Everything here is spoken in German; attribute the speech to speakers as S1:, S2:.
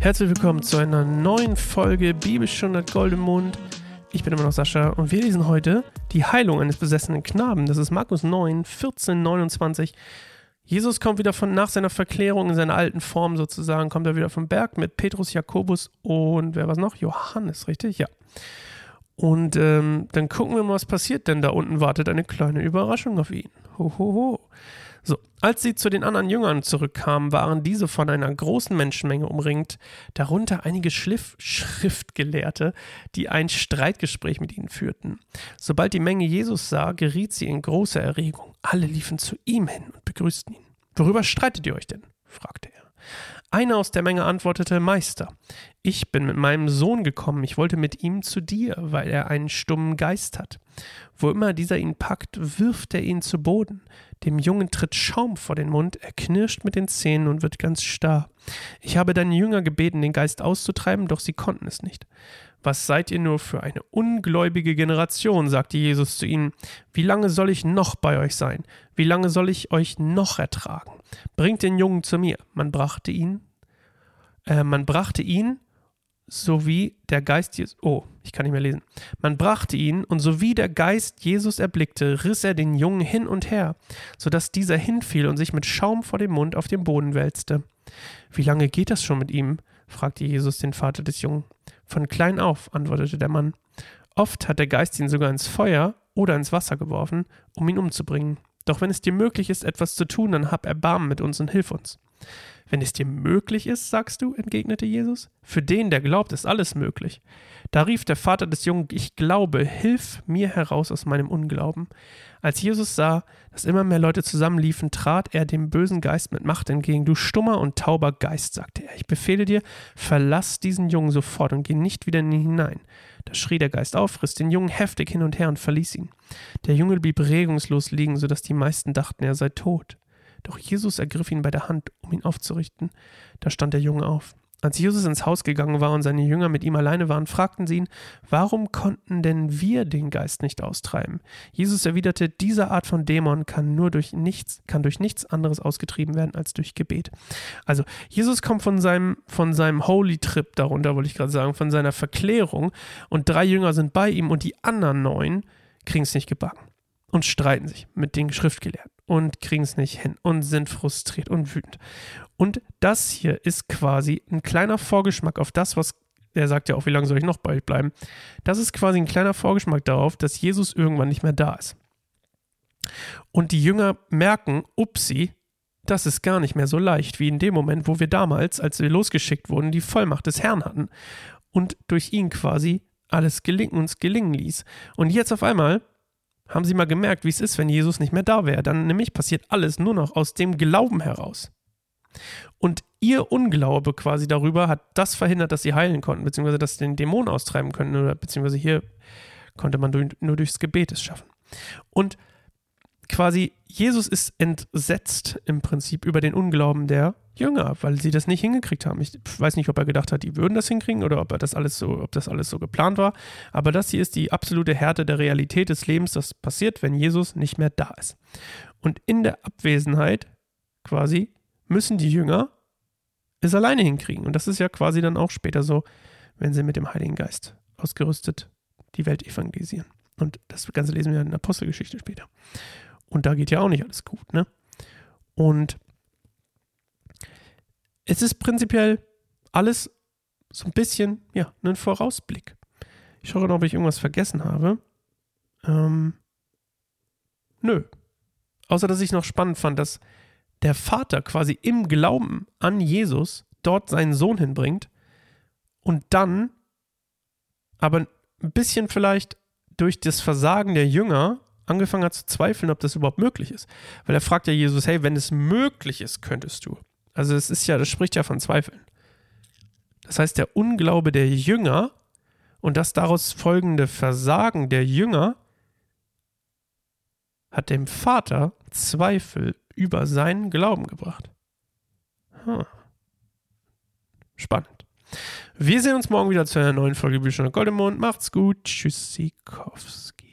S1: Herzlich willkommen zu einer neuen Folge Bibelstunde Goldemund. Ich bin immer noch Sascha und wir lesen heute die Heilung eines besessenen Knaben. Das ist Markus 9, 14, 29. Jesus kommt wieder von nach seiner Verklärung in seiner alten Form sozusagen, kommt er wieder vom Berg mit Petrus, Jakobus und wer war noch? Johannes, richtig? Ja. Und ähm, dann gucken wir mal, was passiert, denn da unten wartet eine kleine Überraschung auf ihn. Ho, ho, ho. So, als sie zu den anderen Jüngern zurückkamen, waren diese von einer großen Menschenmenge umringt, darunter einige Schliff Schriftgelehrte, die ein Streitgespräch mit ihnen führten. Sobald die Menge Jesus sah, geriet sie in große Erregung. Alle liefen zu ihm hin und begrüßten ihn. Worüber streitet ihr euch denn? fragte er. Einer aus der Menge antwortete, Meister, ich bin mit meinem Sohn gekommen, ich wollte mit ihm zu dir, weil er einen stummen Geist hat. Wo immer dieser ihn packt, wirft er ihn zu Boden. Dem Jungen tritt Schaum vor den Mund, er knirscht mit den Zähnen und wird ganz starr. Ich habe deine Jünger gebeten, den Geist auszutreiben, doch sie konnten es nicht. Was seid ihr nur für eine ungläubige Generation, sagte Jesus zu ihnen. Wie lange soll ich noch bei euch sein? Wie lange soll ich euch noch ertragen? Bringt den Jungen zu mir. Man brachte ihn, äh, man brachte ihn, sowie der Geist Jesus, oh, ich kann nicht mehr lesen. Man brachte ihn, und sowie der Geist Jesus erblickte, riss er den Jungen hin und her, so dass dieser hinfiel und sich mit Schaum vor dem Mund auf den Boden wälzte. Wie lange geht das schon mit ihm? fragte Jesus den Vater des Jungen. Von klein auf, antwortete der Mann. Oft hat der Geist ihn sogar ins Feuer oder ins Wasser geworfen, um ihn umzubringen. Doch wenn es dir möglich ist, etwas zu tun, dann hab Erbarmen mit uns und hilf uns. Wenn es dir möglich ist, sagst du, entgegnete Jesus. Für den, der glaubt, ist alles möglich. Da rief der Vater des Jungen, ich glaube, hilf mir heraus aus meinem Unglauben. Als Jesus sah, dass immer mehr Leute zusammenliefen, trat er dem bösen Geist mit Macht entgegen. Du stummer und tauber Geist, sagte er, ich befehle dir, verlass diesen Jungen sofort und geh nicht wieder in ihn hinein. Da schrie der Geist auf, riss den Jungen heftig hin und her und verließ ihn. Der Junge blieb regungslos liegen, so dass die meisten dachten, er sei tot. Doch Jesus ergriff ihn bei der Hand, um ihn aufzurichten. Da stand der Junge auf. Als Jesus ins Haus gegangen war und seine Jünger mit ihm alleine waren, fragten sie ihn, warum konnten denn wir den Geist nicht austreiben? Jesus erwiderte, diese Art von Dämon kann nur durch nichts, kann durch nichts anderes ausgetrieben werden als durch Gebet. Also, Jesus kommt von seinem, von seinem Holy Trip darunter, wollte ich gerade sagen, von seiner Verklärung und drei Jünger sind bei ihm und die anderen neun kriegen es nicht gebacken und streiten sich mit den Schriftgelehrten und kriegen es nicht hin und sind frustriert und wütend. Und das hier ist quasi ein kleiner Vorgeschmack auf das, was er sagt ja auch, wie lange soll ich noch bei euch bleiben? Das ist quasi ein kleiner Vorgeschmack darauf, dass Jesus irgendwann nicht mehr da ist. Und die Jünger merken, upsi, das ist gar nicht mehr so leicht wie in dem Moment, wo wir damals, als wir losgeschickt wurden, die Vollmacht des Herrn hatten und durch ihn quasi alles gelingen, uns gelingen ließ. Und jetzt auf einmal haben Sie mal gemerkt, wie es ist, wenn Jesus nicht mehr da wäre? Dann nämlich passiert alles nur noch aus dem Glauben heraus. Und ihr Unglaube quasi darüber hat das verhindert, dass sie heilen konnten, beziehungsweise dass sie den Dämon austreiben könnten, oder beziehungsweise hier konnte man nur durchs Gebet es schaffen. Und quasi Jesus ist entsetzt im Prinzip über den Unglauben der Jünger, weil sie das nicht hingekriegt haben. Ich weiß nicht, ob er gedacht hat, die würden das hinkriegen oder ob er das alles so, ob das alles so geplant war. Aber das hier ist die absolute Härte der Realität des Lebens, das passiert, wenn Jesus nicht mehr da ist. Und in der Abwesenheit quasi müssen die Jünger es alleine hinkriegen. Und das ist ja quasi dann auch später so, wenn sie mit dem Heiligen Geist ausgerüstet die Welt evangelisieren. Und das Ganze lesen wir in der Apostelgeschichte später. Und da geht ja auch nicht alles gut, ne? Und es ist prinzipiell alles so ein bisschen, ja, ein Vorausblick. Ich schaue noch, ob ich irgendwas vergessen habe. Ähm, nö. Außer, dass ich noch spannend fand, dass der Vater quasi im Glauben an Jesus dort seinen Sohn hinbringt und dann aber ein bisschen vielleicht durch das Versagen der Jünger angefangen hat zu zweifeln, ob das überhaupt möglich ist. Weil er fragt ja Jesus, hey, wenn es möglich ist, könntest du. Also es ist ja, das spricht ja von Zweifeln. Das heißt, der Unglaube der Jünger und das daraus folgende Versagen der Jünger hat dem Vater Zweifel über seinen Glauben gebracht. Hm. Spannend. Wir sehen uns morgen wieder zu einer neuen Folge Bücher Goldemond. Macht's gut. Tschüssikowski.